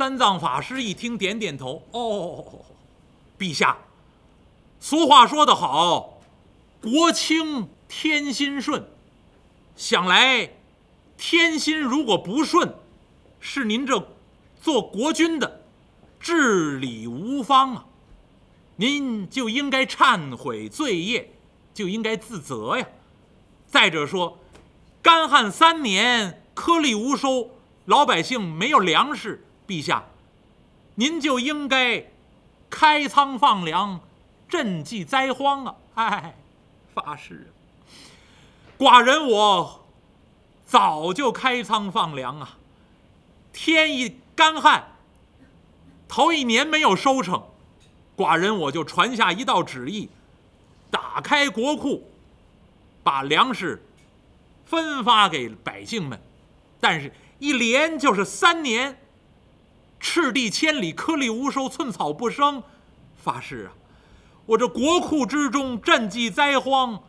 三藏法师一听，点点头。哦，陛下，俗话说得好，国清天心顺。想来，天心如果不顺，是您这做国君的治理无方啊！您就应该忏悔罪业，就应该自责呀。再者说，干旱三年，颗粒无收，老百姓没有粮食。陛下，您就应该开仓放粮，赈济灾荒啊！哎，发誓，寡人我早就开仓放粮啊。天一干旱，头一年没有收成，寡人我就传下一道旨意，打开国库，把粮食分发给百姓们。但是，一连就是三年。赤地千里，颗粒无收，寸草不生。发誓啊，我这国库之中赈济灾荒，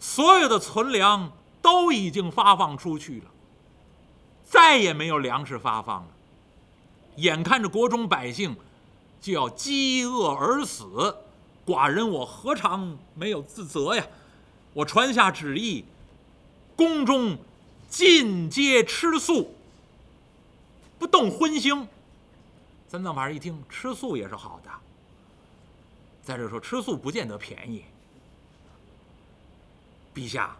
所有的存粮都已经发放出去了，再也没有粮食发放了。眼看着国中百姓就要饥饿而死，寡人我何尝没有自责呀？我传下旨意，宫中尽皆吃素，不动荤腥。三藏法师一听，吃素也是好的。再者说，吃素不见得便宜。陛下，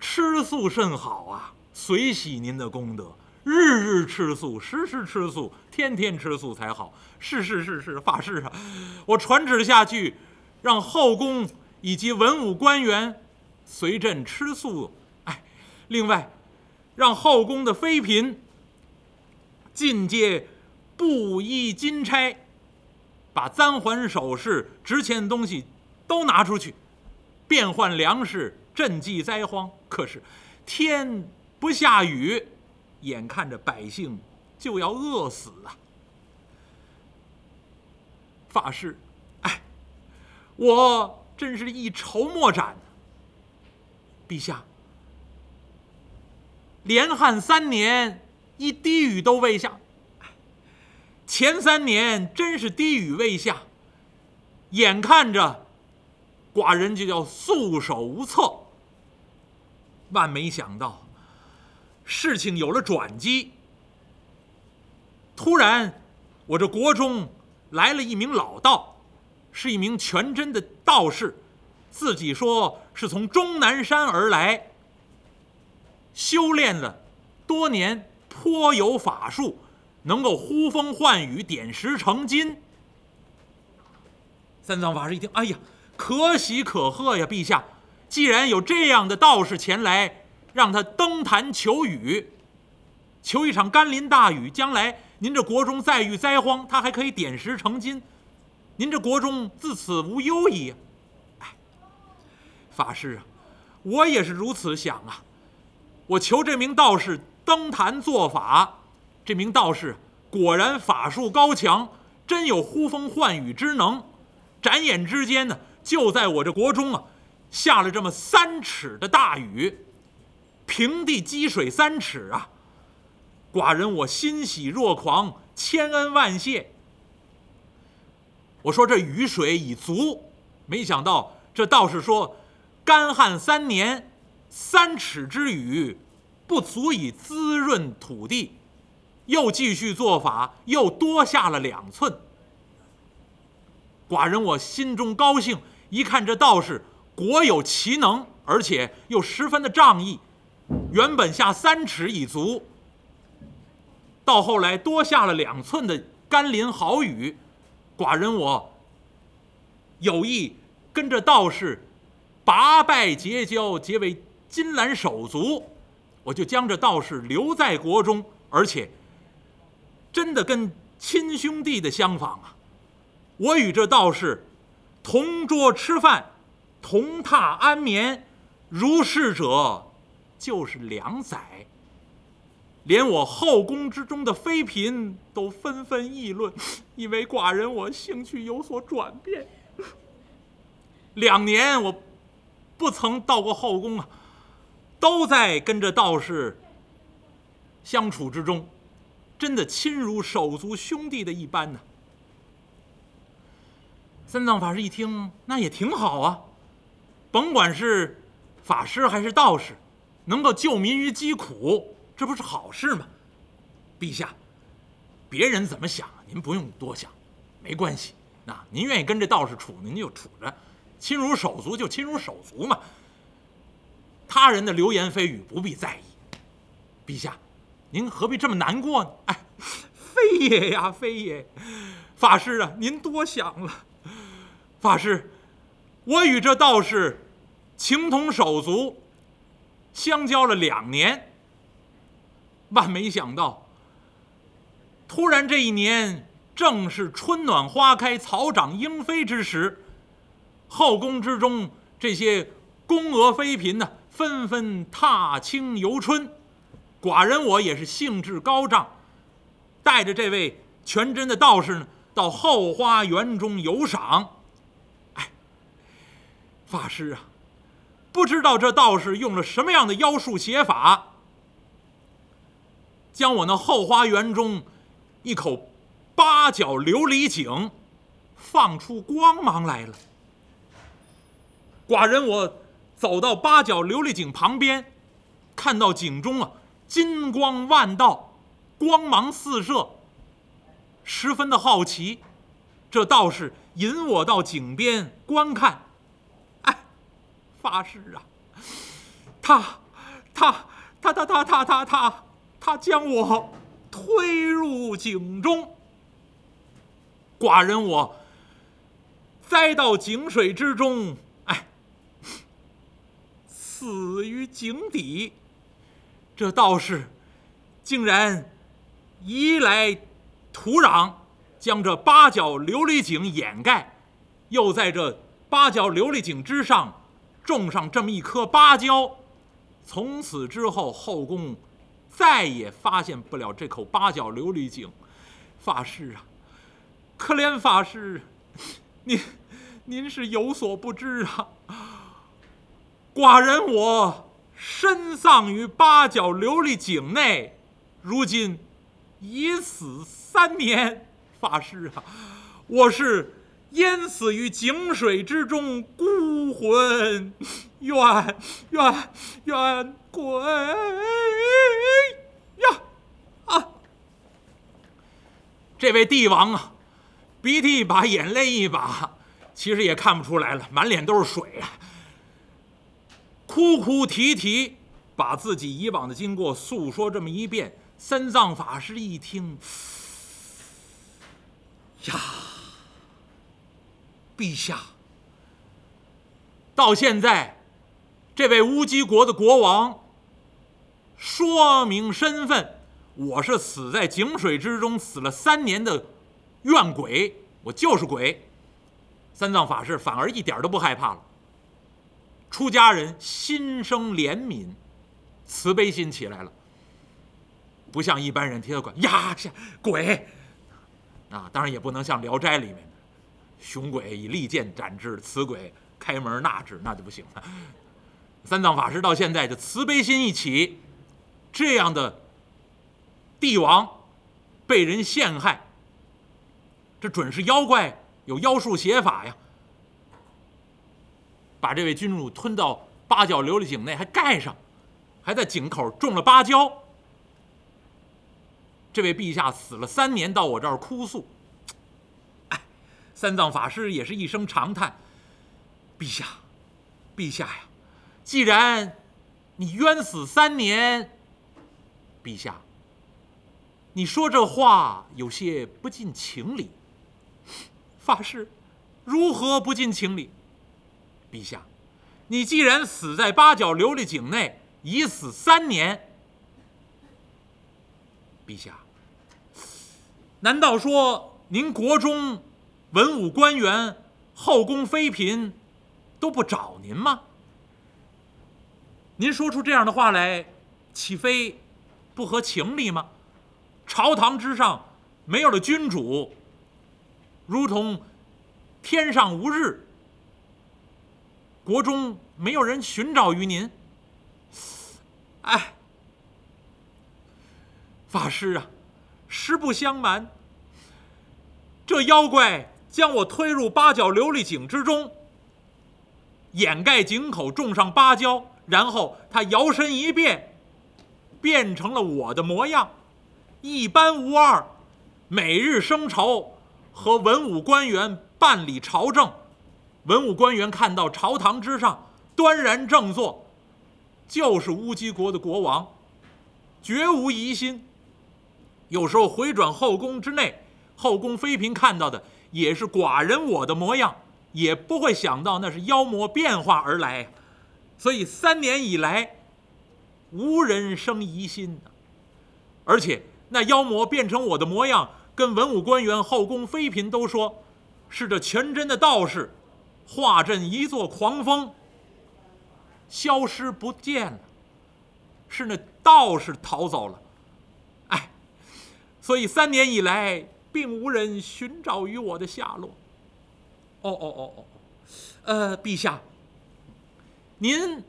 吃素甚好啊，随喜您的功德。日日吃素，时时吃素，天天吃素才好。是是是是，法师啊，我传旨下去，让后宫以及文武官员随朕吃素。哎，另外，让后宫的妃嫔进阶。布衣金钗，把簪环首饰、值钱的东西都拿出去，变换粮食，赈济灾荒。可是天不下雨，眼看着百姓就要饿死啊！法师，哎，我真是一筹莫展。陛下，连旱三年，一滴雨都未下。前三年真是滴雨未下，眼看着寡人就要束手无策。万没想到，事情有了转机。突然，我这国中来了一名老道，是一名全真的道士，自己说是从终南山而来，修炼了多年，颇有法术。能够呼风唤雨、点石成金。三藏法师一听，哎呀，可喜可贺呀！陛下，既然有这样的道士前来，让他登坛求雨，求一场甘霖大雨，将来您这国中再遇灾荒，他还可以点石成金，您这国中自此无忧矣。哎，法师啊，我也是如此想啊。我求这名道士登坛做法。这名道士果然法术高强，真有呼风唤雨之能。转眼之间呢，就在我这国中啊，下了这么三尺的大雨，平地积水三尺啊！寡人我欣喜若狂，千恩万谢。我说这雨水已足，没想到这道士说，干旱三年，三尺之雨不足以滋润土地。又继续做法，又多下了两寸。寡人我心中高兴，一看这道士果有其能，而且又十分的仗义。原本下三尺已足，到后来多下了两寸的甘霖好雨。寡人我有意跟着道士拔拜结交，结为金兰手足，我就将这道士留在国中，而且。真的跟亲兄弟的相仿啊！我与这道士同桌吃饭，同榻安眠，如是者就是两载。连我后宫之中的妃嫔都纷纷议论，因为寡人我兴趣有所转变。两年我不曾到过后宫啊，都在跟着道士相处之中。真的亲如手足兄弟的一般呢。三藏法师一听，那也挺好啊，甭管是法师还是道士，能够救民于疾苦，这不是好事吗？陛下，别人怎么想，您不用多想，没关系。那您愿意跟这道士处，您就处着，亲如手足就亲如手足嘛。他人的流言蜚语不必在意。陛下，您何必这么难过呢？哎，非也呀，非也。法师啊，您多想了。法师，我与这道士情同手足，相交了两年。万没想到，突然这一年正是春暖花开、草长莺飞之时，后宫之中这些宫娥妃嫔呢，纷纷踏青游春。寡人我也是兴致高涨，带着这位全真的道士呢，到后花园中游赏。哎法师啊，不知道这道士用了什么样的妖术邪法，将我那后花园中一口八角琉璃井放出光芒来了。寡人我走到八角琉璃井旁边，看到井中啊金光万道，光芒四射，十分的好奇。这道士引我到井边观看。法师啊，他，他，他，他，他，他，他，他，他将我推入井中。寡人我栽到井水之中，哎，死于井底。这道士竟然移来土壤，将这八角琉璃井掩盖，又在这八角琉璃井之上。种上这么一棵芭蕉，从此之后后宫再也发现不了这口八角琉璃井。法师啊，可怜法师，您您是有所不知啊。寡人我身丧于八角琉璃井内，如今已死三年。法师啊，我是。淹死于井水之中，孤魂怨怨怨鬼呀！啊！这位帝王啊，鼻涕一把，眼泪一把，其实也看不出来了，满脸都是水啊！哭哭啼啼，把自己以往的经过诉说这么一遍。三藏法师一听，呀！陛下，到现在，这位乌鸡国的国王说明身份，我是死在井水之中，死了三年的怨鬼，我就是鬼。三藏法师反而一点都不害怕了。出家人心生怜悯，慈悲心起来了，不像一般人提到鬼呀，鬼啊，当然也不能像《聊斋》里面的。雄鬼以利剑斩之，雌鬼开门纳之，那就不行了。三藏法师到现在就慈悲心一起，这样的帝王被人陷害，这准是妖怪有妖术邪法呀！把这位君主吞到八角琉璃井内，还盖上，还在井口种了芭蕉。这位陛下死了三年，到我这儿哭诉。三藏法师也是一声长叹：“陛下，陛下呀，既然你冤死三年，陛下，你说这话有些不近情理。法师，如何不近情理？陛下，你既然死在八角琉璃井内，已死三年，陛下，难道说您国中？”文武官员、后宫妃嫔都不找您吗？您说出这样的话来，岂非不合情理吗？朝堂之上没有了君主，如同天上无日，国中没有人寻找于您。哎，法师啊，实不相瞒，这妖怪将我推入八角琉璃井之中，掩盖井口，种上芭蕉，然后他摇身一变，变成了我的模样，一般无二，每日升朝，和文武官员办理朝政。文武官员看到朝堂之上端然正坐，就是乌鸡国的国王，绝无疑心。有时候回转后宫之内，后宫妃嫔看到的也是寡人我的模样，也不会想到那是妖魔变化而来。所以三年以来，无人生疑心而且那妖魔变成我的模样，跟文武官员、后宫妃嫔都说，是这全真的道士。化阵一座狂风，消失不见了，是那道士逃走了。哎，所以三年以来，并无人寻找于我的下落。哦哦哦哦，呃，陛下，您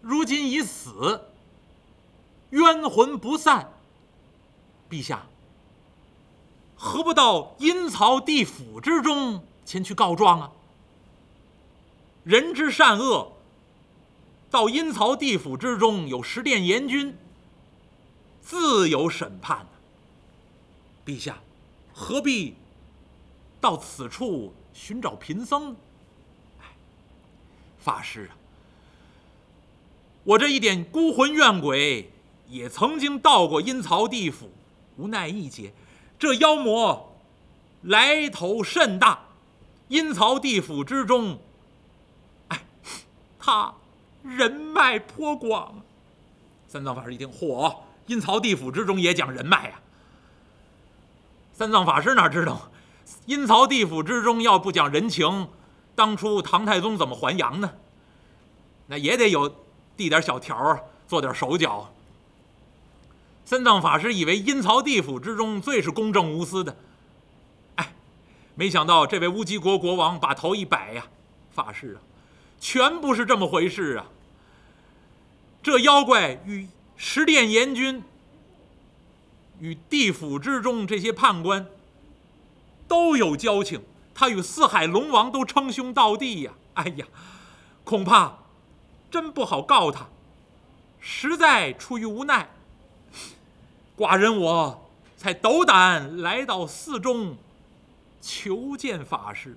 如今已死，冤魂不散，陛下何不到阴曹地府之中前去告状啊？人之善恶，到阴曹地府之中有十殿阎君，自有审判陛下，何必到此处寻找贫僧？法师啊，我这一点孤魂怨鬼，也曾经到过阴曹地府，无奈一劫，这妖魔来头甚大，阴曹地府之中。他人脉颇广，三藏法师一听，嚯！阴曹地府之中也讲人脉呀。三藏法师哪知道，阴曹地府之中要不讲人情，当初唐太宗怎么还阳呢？那也得有递点小条儿做点手脚。三藏法师以为阴曹地府之中最是公正无私的，哎，没想到这位乌鸡国国王把头一摆呀，法师啊！全不是这么回事啊！这妖怪与十殿阎君、与地府之中这些判官都有交情，他与四海龙王都称兄道弟呀！哎呀，恐怕真不好告他，实在出于无奈，寡人我才斗胆来到寺中求见法师。